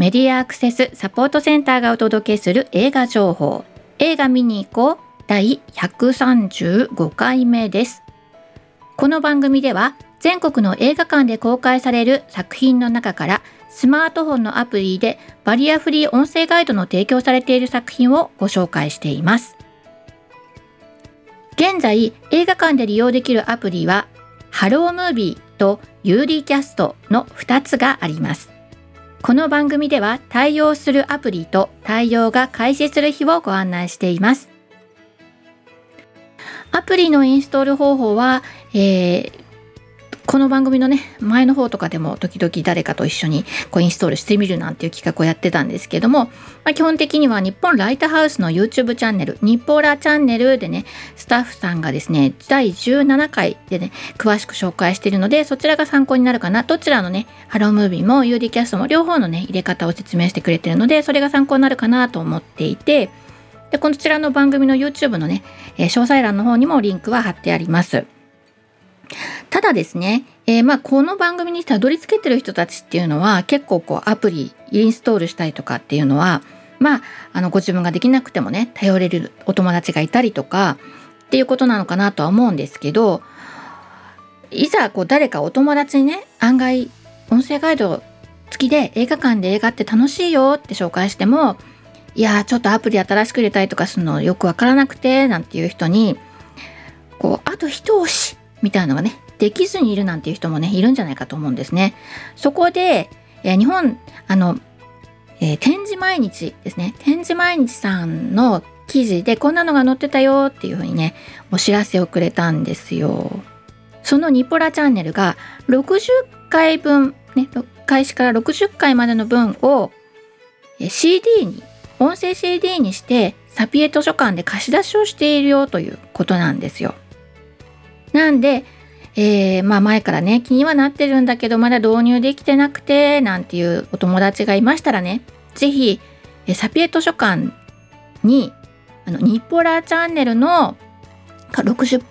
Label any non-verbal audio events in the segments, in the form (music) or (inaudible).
メディアアクセスサポートセンターがお届けする映画情報。映画見に行こう。第135回目です。この番組では全国の映画館で公開される作品の中からスマートフォンのアプリでバリアフリー音声ガイドの提供されている作品をご紹介しています。現在映画館で利用できるアプリはハロームービーとユーディキャストの2つがあります。この番組では対応するアプリと対応が開始する日をご案内しています。アプリのインストール方法は、えー、この番組のね前の方とかでも時々誰かと一緒にこうインストールしてみるなんていう企画をやってたんですけども、まあ、基本的には日本ライトハウスの YouTube チャンネル日ポーラチャンネルでねスタッフさんがですね第17回でね詳しく紹介しているのでそちらが参考になるかなどちらのねハロームービーも UD キャストも両方のね入れ方を説明してくれてるのでそれが参考になるかなと思っていてでこちらの番組の YouTube のね、詳細欄の方にもリンクは貼ってあります。ただですね、えー、まあこの番組にたどり着けてる人たちっていうのは結構こうアプリインストールしたりとかっていうのはまああのご自分ができなくてもね頼れるお友達がいたりとかっていうことなのかなとは思うんですけどいざこう誰かお友達にね案外音声ガイド付きで映画館で映画って楽しいよって紹介してもいやちょっとアプリ新しく入れたりとかするのよくわからなくてなんていう人にこうあと一押しみたいのがねできずにいるなんていう人もねいるんじゃないかと思うんですね。そこで、えー、日本あの、えー、展示毎日ですね展示毎日さんの記事でこんなのが載ってたよっていうふうにねお知らせをくれたんですよ。そのニポラチャンネルが60回分ね開始から60回までの分を CD に音声 CD にしてサピエ図書館で貸し出しをしているよということなんですよ。なんで、えー、まあ前からね気にはなってるんだけどまだ導入できてなくてなんていうお友達がいましたらね是非サピエ図書館にあのニッポラーチャンネルの60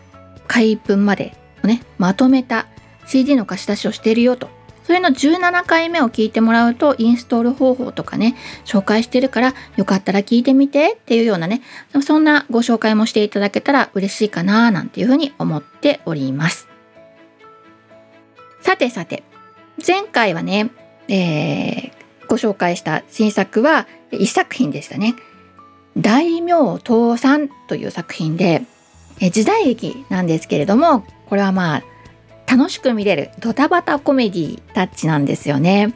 回分までをねまとめた CD の貸し出しをしてるよと。それの17回目を聞いてもらうとインストール方法とかね紹介してるからよかったら聞いてみてっていうようなねそんなご紹介もしていただけたら嬉しいかななんていうふうに思っております。さてさて前回はね、えー、ご紹介した新作は1作品でしたね。大名倒産という作品で時代劇なんですけれどもこれはまあ楽しく見れるドタバタコメディタッチなんですよね。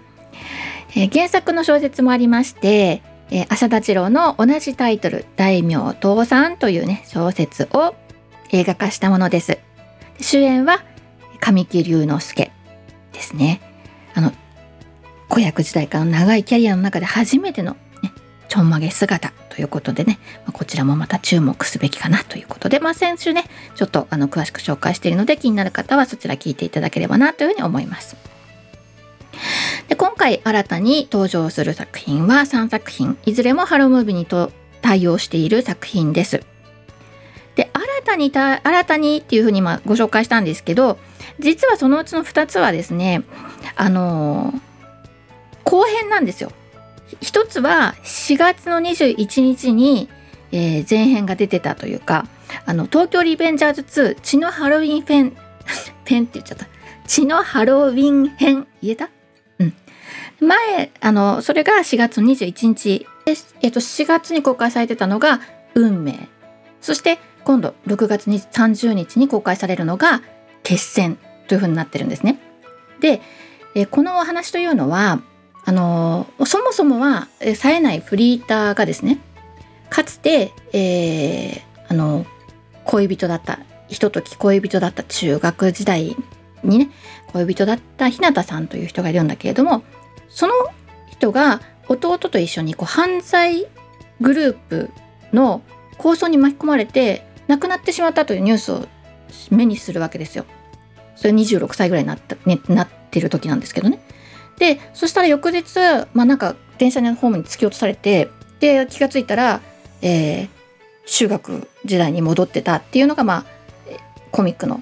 えー、原作の小説もありまして、えー、浅田次郎の同じタイトル「大名倒産」というね小説を映画化したものです。主演は神木隆之介ですね。あの子役時代からの長いキャリアの中で初めてのちょんまげ姿ということでね、まあ、こちらもまた注目すべきかなということで、まあ、先週ねちょっとあの詳しく紹介しているので気になる方はそちら聞いていただければなというふうに思います。で今回新たに登場する作品は3作品いずれもハロームービーにと対応している作品です。で新たにた新たにっていうふうにまご紹介したんですけど実はそのうちの2つはですねあのー、後編なんですよ。一つは4月の21日に、えー、前編が出てたというかあの東京リベンジャーズ2血のハロウィンフェン (laughs) ペンって言っちゃった。血のハロウィン編言えた？うん。前あのそれが4月21日。で、えっと、4月に公開されてたのが運命。そして今度6月30日に公開されるのが決戦というふうになってるんですね。で、えこのお話というのはあのそもそもは冴えないフリーターがですねかつて、えー、あの恋人だったひととき恋人だった中学時代にね恋人だった日向さんという人がいるんだけれどもその人が弟と一緒にこう犯罪グループの構想に巻き込まれて亡くなってしまったというニュースを目にするわけですよ。それ26歳ぐらいになった、ね、なってる時なんですけどね。でそしたら翌日まあなんか電車のホームに突き落とされてで気が付いたら、えー、中学時代に戻ってたっていうのがまあコミックの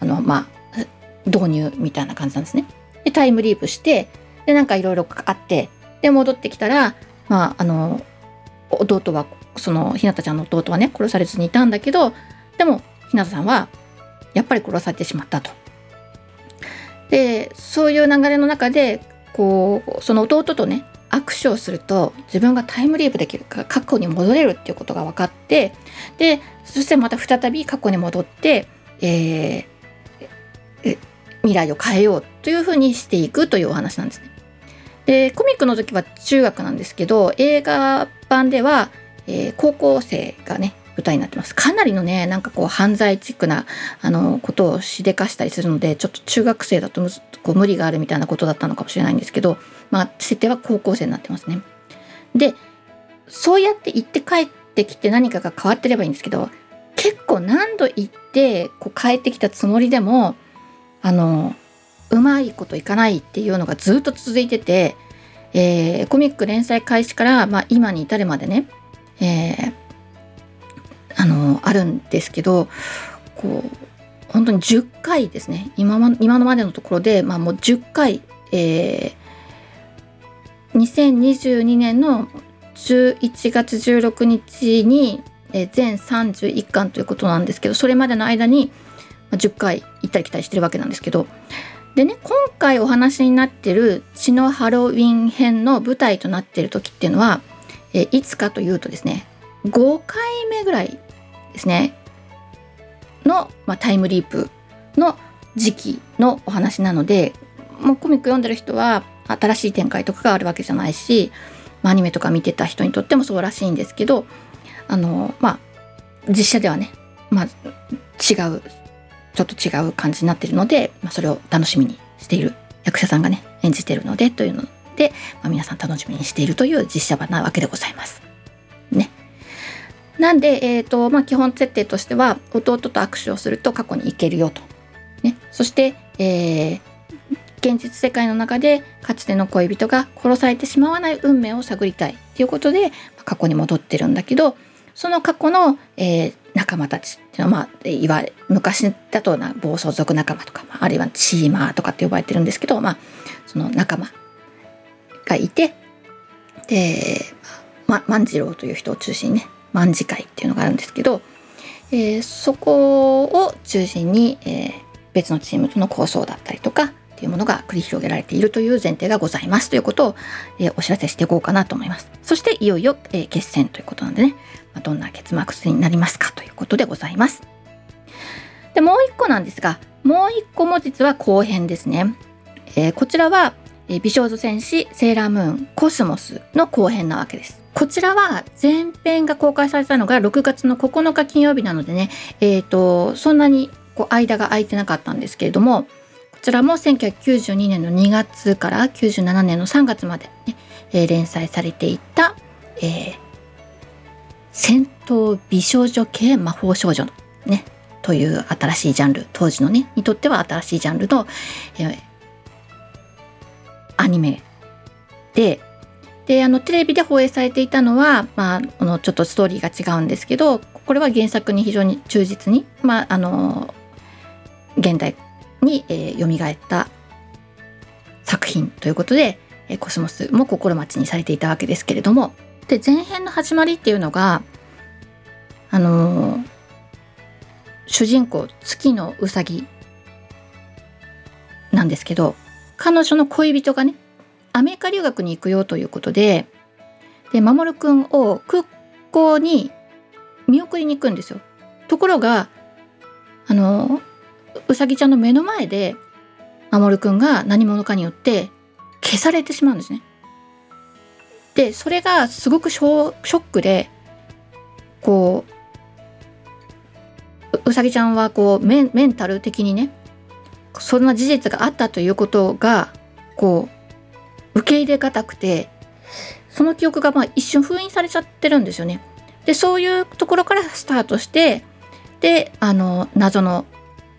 あのまあ導入みたいな感じなんですね。でタイムリープしてでなんかいろいろあってで戻ってきたらまああの弟はそのひなたちゃんの弟はね殺されずにいたんだけどでもひなたさんはやっぱり殺されてしまったと。でそういう流れの中でこうその弟とね握手をすると自分がタイムリープできるか過去に戻れるっていうことが分かってでそしてまた再び過去に戻って、えー、未来を変えようというふうにしていくというお話なんですね。でコミックの時は中学なんですけど映画版では、えー、高校生がね舞台になってます。かなりのね、なんかこう犯罪チックなあのことをしでかしたりするので、ちょっと中学生だとこう無理があるみたいなことだったのかもしれないんですけど、まあ設定は高校生になってますね。で、そうやって行って帰ってきて何かが変わってればいいんですけど、結構何度行ってこう帰ってきたつもりでも、あの、うまいこといかないっていうのがずっと続いてて、えー、コミック連載開始から、まあ、今に至るまでね、えー、あのあるんですけどこう本当に10回ですね。今ま今のまでのところで、まあ、もう10回、えー、2022年の11月16日に、えー、全31巻ということなんですけどそれまでの間に、10回行ったり来たりしてるわけなんですけど。でね今回お話になってる血のハロウィン編の舞台となっている時っていうのは、えー、いつかというとですね5回目ぐらいですねの、まあ、タイムリープの時期のお話なのでもうコミック読んでる人は新しい展開とかがあるわけじゃないし、まあ、アニメとか見てた人にとってもそうらしいんですけどあのまあ実写ではね、まあ、違うちょっと違う感じになってるので、まあ、それを楽しみにしている役者さんがね演じてるのでというので、まあ、皆さん楽しみにしているという実写版なわけでございます。なんで、えーとまあ、基本設定としては弟と握手をすると過去に行けるよと。ね、そして、えー、現実世界の中でかつての恋人が殺されてしまわない運命を探りたいということで、まあ、過去に戻ってるんだけどその過去の、えー、仲間たちっていうのは、まあ、いわ昔だとな暴走族仲間とか、まあるいはチーマーとかって呼ばれてるんですけど、まあ、その仲間がいてで、ま、万次郎という人を中心にね卍会っていうのがあるんですけど、えー、そこを中心に、えー、別のチームとの構想だったりとかっていうものが繰り広げられているという前提がございますということを、えー、お知らせしていこうかなと思います。そしていよいよ、え決戦ということなんでね、まあ、どんな結末になりますかということでございます。でもう一個なんですがもう一個も実は後編ですね。えこちらは、え美少女戦士セーラームーンコスモスの後編なわけです。こちらは前編が公開されたのが6月の9日金曜日なのでね、えーと、そんなにこう間が空いてなかったんですけれどもこちらも1992年の2月から97年の3月までね、えー、連載されていた、えー、戦闘美少女系魔法少女のねという新しいジャンル当時のねにとっては新しいジャンルの、えー、アニメでであのテレビで放映されていたのは、まあ、あのちょっとストーリーが違うんですけどこれは原作に非常に忠実に、まあ、あの現代に、えー、蘇った作品ということで、えー、コスモスも心待ちにされていたわけですけれども。で前編の始まりっていうのがあの、主人公月のうさぎなんですけど彼女の恋人がねアメリカ留学に行くよということでで守くんを空港に見送りに行くんですよ。ところがあのうさぎちゃんの目の前で守くんが何者かによって消されてしまうんですね。でそれがすごくショックでこううさぎちゃんはこうメンタル的にねそんな事実があったということがこう受け入れがたくてその記憶がまあ一瞬封印されちゃってるんですよね。でそういうところからスタートしてであの謎の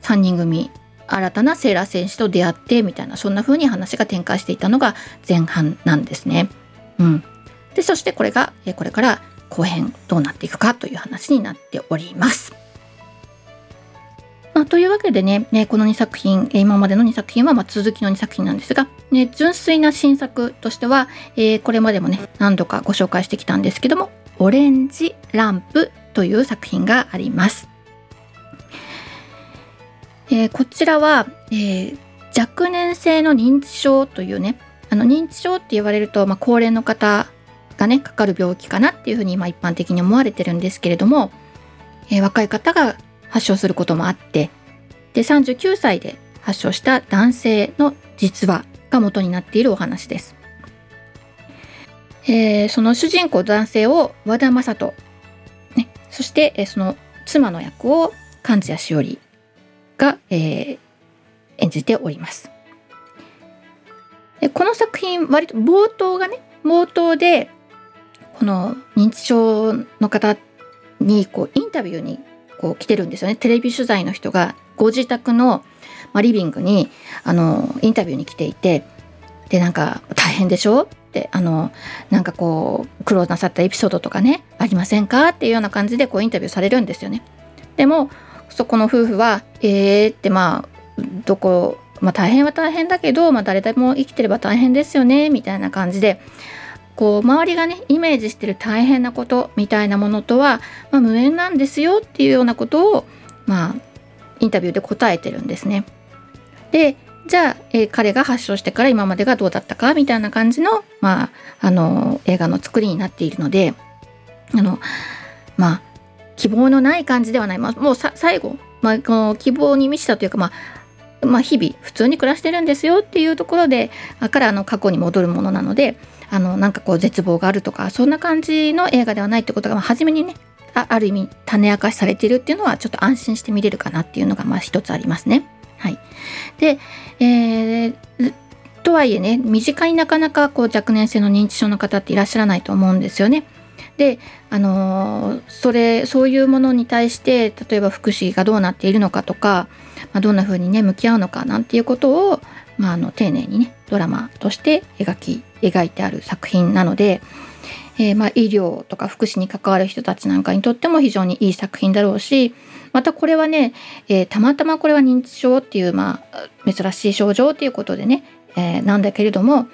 3人組新たなセーラー戦士と出会ってみたいなそんな風に話が展開していたのが前半なんですね。うん、でそしてこれがこれから後編どうなっていくかという話になっております。というわけでね、ねこの2作品、今までの2作品はま続きの2作品なんですが、ね、純粋な新作としては、え、これまでもね、何度かご紹介してきたんですけども、オレンジランプという作品があります。え、こちらは、えー、若年性の認知症というね、あの認知症って言われると、まあ、高齢の方がね、かかる病気かなっていうふうに、まあ、一般的に思われてるんですけれども、えー、若い方が発症することもあってで39歳で発症した男性の実話が元になっているお話です。えー、その主人公男性を和田正人、ね、そして、えー、その妻の役を貫地谷しおりが、えー、演じております。この作品割と冒頭がね冒頭でこの認知症の方にこうインタビューにこう来てるんですよね。テレビ取材の人がご自宅の、ま、リビングにあのインタビューに来ていてでなんか大変でしょ？ってあのなんかこう苦労なさったエピソードとかねありませんか？っていうような感じでこうインタビューされるんですよね。でもそこの夫婦は「えー」ってまあどこまあ大変は大変だけど、まあ、誰でも生きてれば大変ですよねみたいな感じでこう周りがねイメージしてる大変なことみたいなものとは、まあ、無縁なんですよっていうようなことをまあインタビューで答えてるんですね。でじゃあ、えー、彼が発症してから今までがどうだったかみたいな感じの,、まあ、あの映画の作りになっているのであのまあ希望のない感じではない、まあ、もう最後、まあ、この希望に満ちたというか、まあ、まあ、日々普通に暮らしてるんですよっていうところでからあの過去に戻るものなのであのなんかこう絶望があるとかそんな感じの映画ではないってことが、まあ、初めにねあある意味種明かしされているっていうのはちょっと安心して見れるかなっていうのがまあ一つありますね。はい、で、えー、とはいえね身近になかなかこう若年性の認知症の方っていらっしゃらないと思うんですよね。であのー、それそういうものに対して例えば福祉がどうなっているのかとか、まあ、どんな風にね向き合うのかなんていうことを、まあ、あの丁寧にねドラマとして描き描いてある作品なので、えー、まあ、医療とか福祉に関わる人たちなんかにとっても非常にいい作品だろうしまたこれはね、えー、たまたまこれは認知症っていう、まあ、珍しい症状っていうことでね、えー、なんだけれどもあ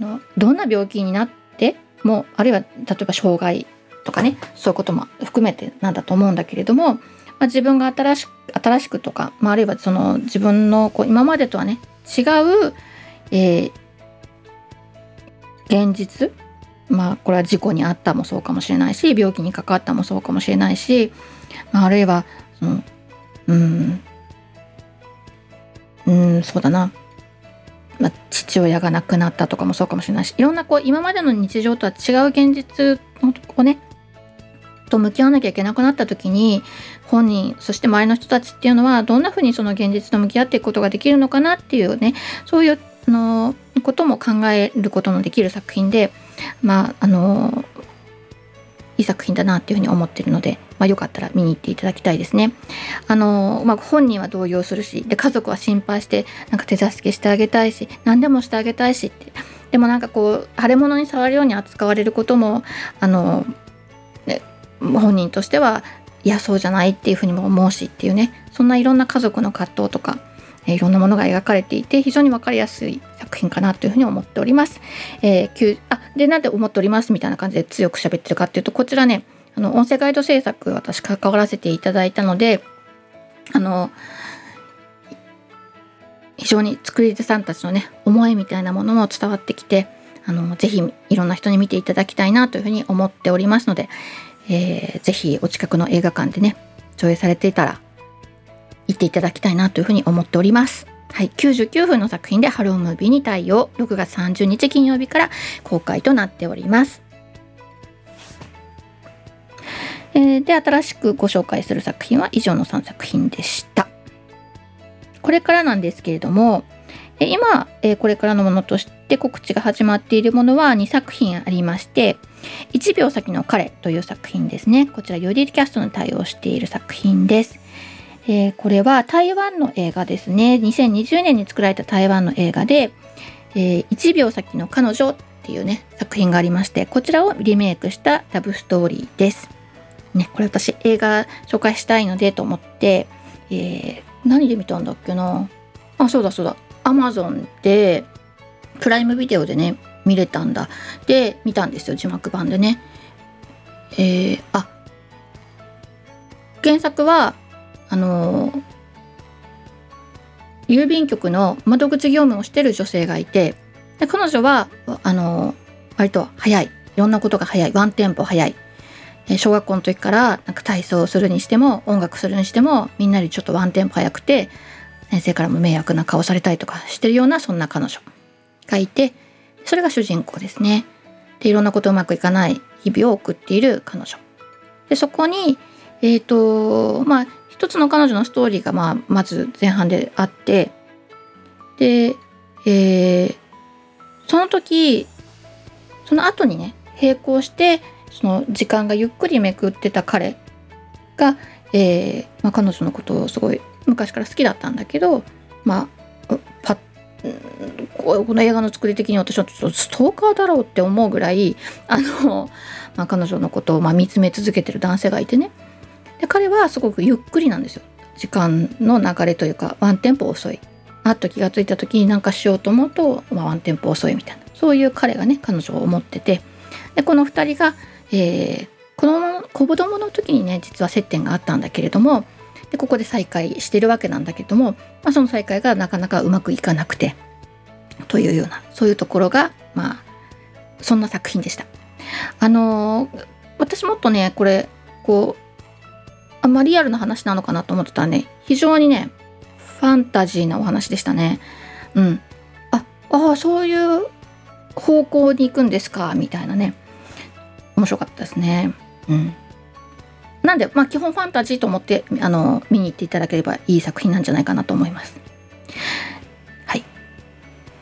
のどんな病気になってもあるいは例えば障害とかねそういうことも含めてなんだと思うんだけれども、まあ、自分が新しく新しくとか、まあ、あるいはその自分のこう今までとはね違う、えー、現実まあこれは事故にあったもそうかもしれないし病気にかかったもそうかもしれないし、まあ、あるいはそのうんうんそうだな、まあ、父親が亡くなったとかもそうかもしれないしいろんなこう今までの日常とは違う現実をねと向き合わなきゃいけなくなった時に本人そして周りの人たちっていうのはどんなふうにその現実と向き合っていくことができるのかなっていうねそういうのことも考えることのできる作品でまああのいい作品だなっていうふうに思ってるので、まあ、よかったら見に行っていただきたいですね。あのまあ、本人は動揺するしで家族は心配してなんか手助けしてあげたいし何でもしてあげたいしってでもなんかこう腫れ物に触るように扱われることもあの、本人としてはいやそうじゃないっていうふうにも思うしっていうねそんないろんな家族の葛藤とかえいろんなものが描かれていて非常に分かりやすい作品かなというふうに思っております。えー、あでなんで思っておりますみたいな感じで強く喋ってるかっていうとこちらねあの音声ガイド制作私関わらせていただいたのであの非常に作り手さんたちのね思いみたいなものも伝わってきてあのぜひいろんな人に見ていただきたいなというふうに思っておりますので、えー、ぜひお近くの映画館でね上映されていたら行っていただきたいなというふうに思っております。はい、99分の作品でハロームービーに対応6月30日金曜日から公開となっております。えー、で新しくご紹介する作品は以上の3作品でした。これからなんですけれどもえ今、えー、これからのものとして告知が始まっているものは2作品ありまして1秒先の彼という作品ですねこちらユーディキャストに対応している作品です。えー、これは台湾の映画ですね2020年に作られた台湾の映画で「えー、1秒先の彼女」っていうね作品がありましてこちらをリメイクしたラブストーリーです。ね、これ私映画紹介したいのでと思って、えー、何で見たんだっけなあそうだそうだアマゾンでプライムビデオでね見れたんだ。で見たんですよ字幕版でね。えー、あ原作はあのー、郵便局の窓口業務をしてる女性がいてで彼女はあのー、割と早い。いろんなことが早い。ワンテンポ早い。小学校の時からなんか体操するにしても音楽するにしてもみんなにちょっとワンテンポ早くて先生からも迷惑な顔されたりとかしてるようなそんな彼女がいてそれが主人公ですね。でいろんなことうまくいかない日々を送っている彼女。でそこにえっ、ー、とまあ一つの彼女のストーリーが、まあ、まず前半であってで、えー、その時その後にね並行してその時間がゆっくりめくってた彼が、えーまあ、彼女のことをすごい昔から好きだったんだけど、まあ、この映画の作り的に私はちょっとストーカーだろうって思うぐらいあの、まあ、彼女のことをま見つめ続けてる男性がいてね。で彼はすごくゆっくりなんですよ。時間の流れというかワンテンポ遅い。あっと気が付いた時に何かしようと思うと、まあ、ワンテンポ遅いみたいな。そういう彼がね彼女を思ってて。でこの2人が、えー、子供子供の時にね実は接点があったんだけれどもでここで再会してるわけなんだけども、まあ、その再会がなかなかうまくいかなくてというようなそういうところがまあそんな作品でした。あのー、私もっとねこれこうあんまリアルな話なのかなと思ってたらね非常にねファンタジーなお話でしたね。うん。ああそういう方向に行くんですかみたいなね面白かったですね。うん。なんで、まあ、基本ファンタジーと思ってあの見に行っていただければいい作品なんじゃないかなと思います。はい。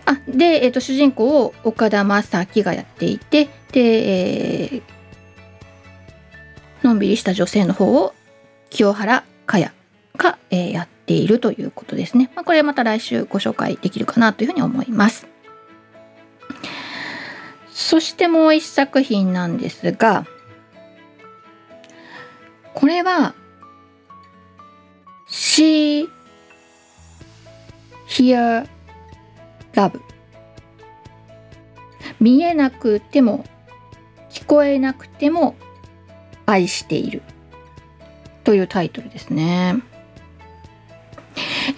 あで、えーと、主人公を岡田将生がやっていてで、えー、のんびりした女性の方を清原かやが、えー、やっているということですね。まあ、これまた来週ご紹介できるかなというふうに思います。そしてもう一作品なんですがこれは She Hear Love 見えなくても聞こえなくても愛しているというタイトルですね。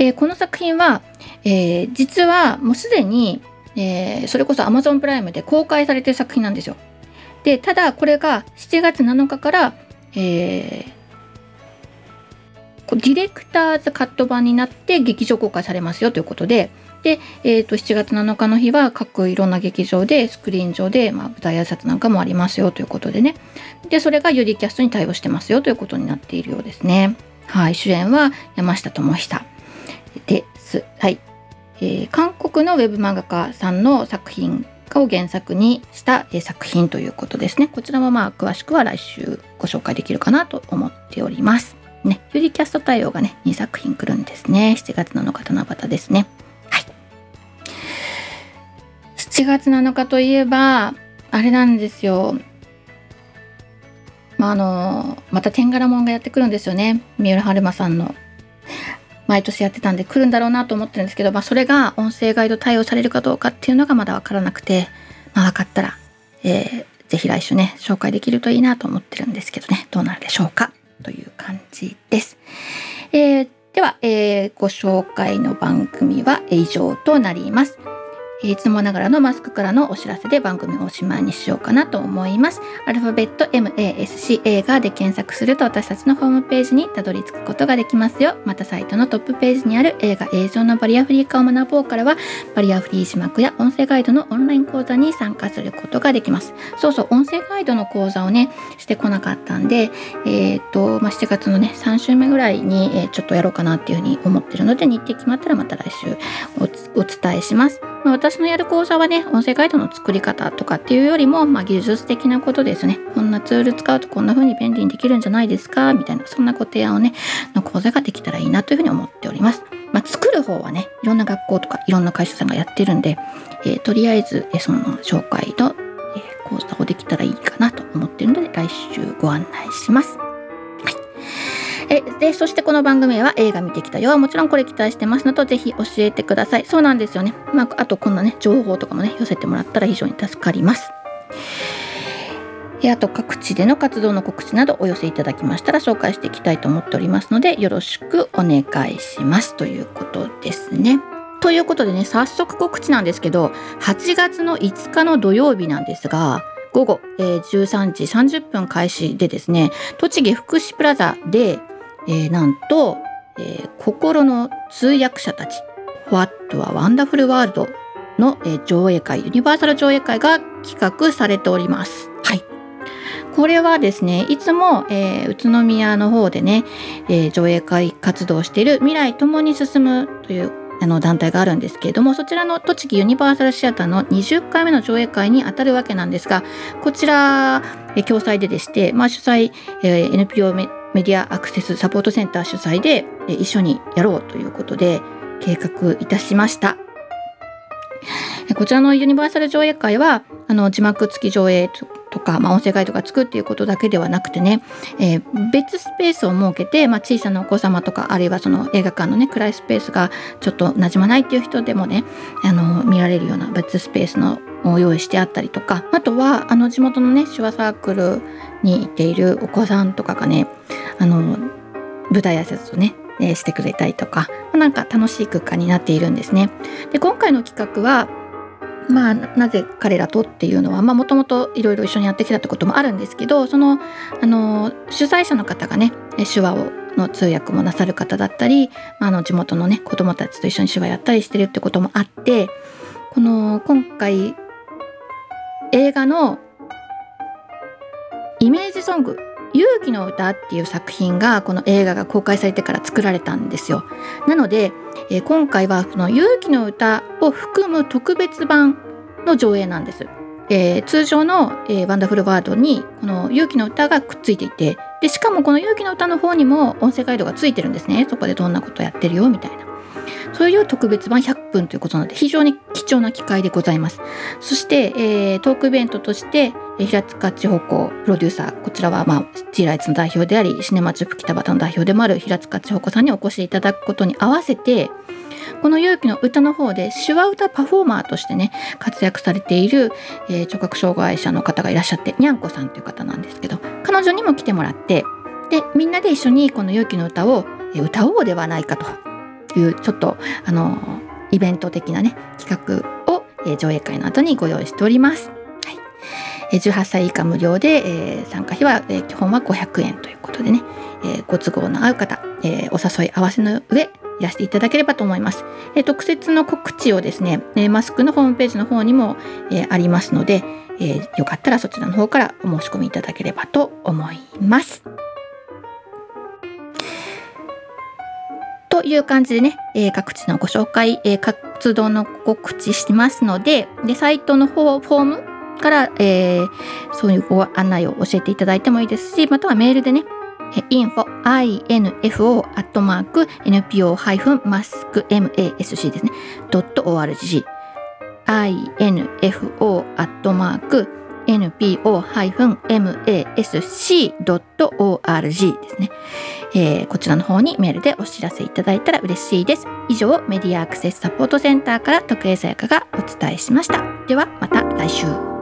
えー、この作品は、えー、実はもうすでに、えー、それこそ Amazon プライムで公開されてる作品なんですよ。でただこれが7月7日からえー、ディレクターズカット版になって劇場公開されますよということで、で、えー、と7月7日の日は各いろんな劇場でスクリーン上で、まあ、舞台挨拶なんかもありますよということでねでそれがユリキャストに対応してますよということになっているようですねはい主演は山下智久ですはいえー、韓国のウェブ漫画家さんの作品を原作にした作品ということですね。こちらもまあ詳しくは来週ご紹介できるかなと思っております。ね、ユリキャスト対応がね、2作品来るんですね。7月7日七夕ですね。はい。7月7日といえば、あれなんですよ。まあ、あの、また天柄もんがやってくるんですよね。三浦春馬さんの毎年やってたんで来るんだろうなと思ってるんですけど、まあ、それが音声ガイド対応されるかどうかっていうのがまだ分からなくて、まあ、分かったら、えー、ぜひ来週ね紹介できるといいなと思ってるんですけどねどうなるでしょうかという感じです。えー、では、えー、ご紹介の番組は以上となります。いつもながらのマスクからのお知らせで番組をおしまいにしようかなと思います。アルファベット MASC 映画で検索すると私たちのホームページにたどり着くことができますよ。またサイトのトップページにある映画映像のバリアフリー化を学ぼうからはバリアフリー字幕や音声ガイドのオンライン講座に参加することができます。そうそう、音声ガイドの講座をね、してこなかったんで、えっ、と、まあ、7月のね、3週目ぐらいに、え、ちょっとやろうかなっていうふうに思ってるので、日程決まったらまた来週お伝えします。まあ、私のやる講座はね、音声ガイドの作り方とかっていうよりも、まあ、技術的なことですね。こんなツール使うとこんな風に便利にできるんじゃないですか？みたいな、そんなご提案をね、の講座ができたらいいなというふうに思っております。まあ、作る方はね、いろんな学校とかいろんな会社さんがやってるんで、えー、とりあえず、えその紹介の、えー、講座をできたらいいかなと思ってるので、来週ご案内します。えでそしてこの番組は映画見てきたよ。はもちろんこれ期待してますのとぜひ教えてください。そうなんですよね、まあ、あとこんなね情報とかもね寄せてもらったら非常に助かります。あと各地での活動の告知などお寄せいただきましたら紹介していきたいと思っておりますのでよろしくお願いします。ということですね。ということでね早速告知なんですけど8月の5日の土曜日なんですが午後、えー、13時30分開始でですね栃木福祉プラザで、えー、なんと、えー、心の通訳者たち What a Wonderful World の、えー、上映会ユニバーサル上映会が企画されております。はいこれはですねいつも、えー、宇都宮の方でね、えー、上映会活動している未来ともに進むというあの団体があるんですけれどもそちらの栃木ユニバーサルシアターの20回目の上映会にあたるわけなんですがこちら、え共催ででして、まあ、主催、えー、NPO メディアアクセスサポートセンター主催で、一緒にやろうということで計画いたしました。こちらのユニバーサル上映会はあの字幕付き上映とか、まあ、音声ガイドがつくっていうことだけではなくてね、えー、別スペースを設けて、まあ、小さなお子様とかあるいはその映画館のね暗いスペースがちょっとなじまないっていう人でもねあの見られるような別スペースのを用意してあったりとかあとはあの地元のね手話サークルにいているお子さんとかがねあの舞台挨拶をねえしてくれたりとかなんか楽しい空間になっているんですね。で今回の企画はまあ、なぜ彼らとっていうのはもともといろいろ一緒にやってきたってこともあるんですけどそのあの主催者の方がね手話をの通訳もなさる方だったり、ま、あの地元のね子どもたちと一緒に手話やったりしてるってこともあってこの今回映画のイメージソング勇気の歌っていう作品がこの映画が公開されてから作られたんですよ。なので、えー、今回はこの勇気の歌を含む特別版の上映なんです。えー、通常の、えー、ワンダフルワードにこの勇気の歌がくっついていてでしかもこの勇気の歌の方にも音声ガイドがついてるんですねそこでどんなことやってるよみたいなそういう特別版100分ということなので非常に貴重な機会でございます。そして、えー、トークイベントとして平塚地方向プロデューサーこちらは、まあ、T ライツの代表でありシネマチュップ北畑の代表でもある平塚地方子さんにお越しいただくことに合わせてこの勇気の歌の方で手話歌パフォーマーとしてね活躍されている、えー、聴覚障害者の方がいらっしゃってにゃんこさんという方なんですけど彼女にも来てもらってでみんなで一緒にこの勇気の歌を歌おうではないかと。いうちょっとあのイベント的なね企画を、えー、上映会の後にご用意しております。18歳以下無料で、えー、参加費は、えー、基本は500円ということでね、えー、ご都合の合う方、えお誘い合わせの上いらしていただければと思います。え特設の告知をですね、えマスクのホームページの方にも、えありますので、えよかったらそちらの方からお申し込みいただければと思います。という感じでね、え各地のご紹介、え活動の告知しますのででサイトの方フォームから、えー、そういうご案内を教えていただいてもいいですしまたはメールでね info info アットマーク npo-mask-masc ですね .org info アットマーク npo-masc.org ですね、えー、こちらの方にメールでお知らせいただいたら嬉しいです。以上、メディアアクセスサポートセンターから徳江さやかがお伝えしました。ではまた来週。